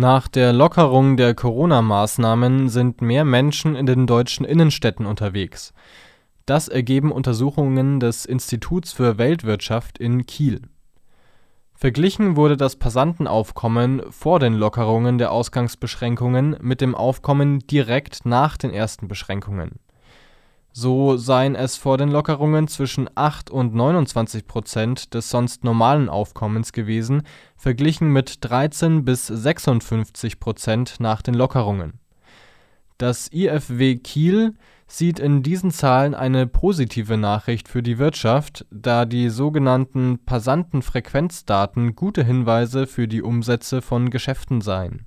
Nach der Lockerung der Corona-Maßnahmen sind mehr Menschen in den deutschen Innenstädten unterwegs. Das ergeben Untersuchungen des Instituts für Weltwirtschaft in Kiel. Verglichen wurde das Passantenaufkommen vor den Lockerungen der Ausgangsbeschränkungen mit dem Aufkommen direkt nach den ersten Beschränkungen. So seien es vor den Lockerungen zwischen 8 und 29 Prozent des sonst normalen Aufkommens gewesen, verglichen mit 13 bis 56 Prozent nach den Lockerungen. Das IfW Kiel sieht in diesen Zahlen eine positive Nachricht für die Wirtschaft, da die sogenannten Passantenfrequenzdaten gute Hinweise für die Umsätze von Geschäften seien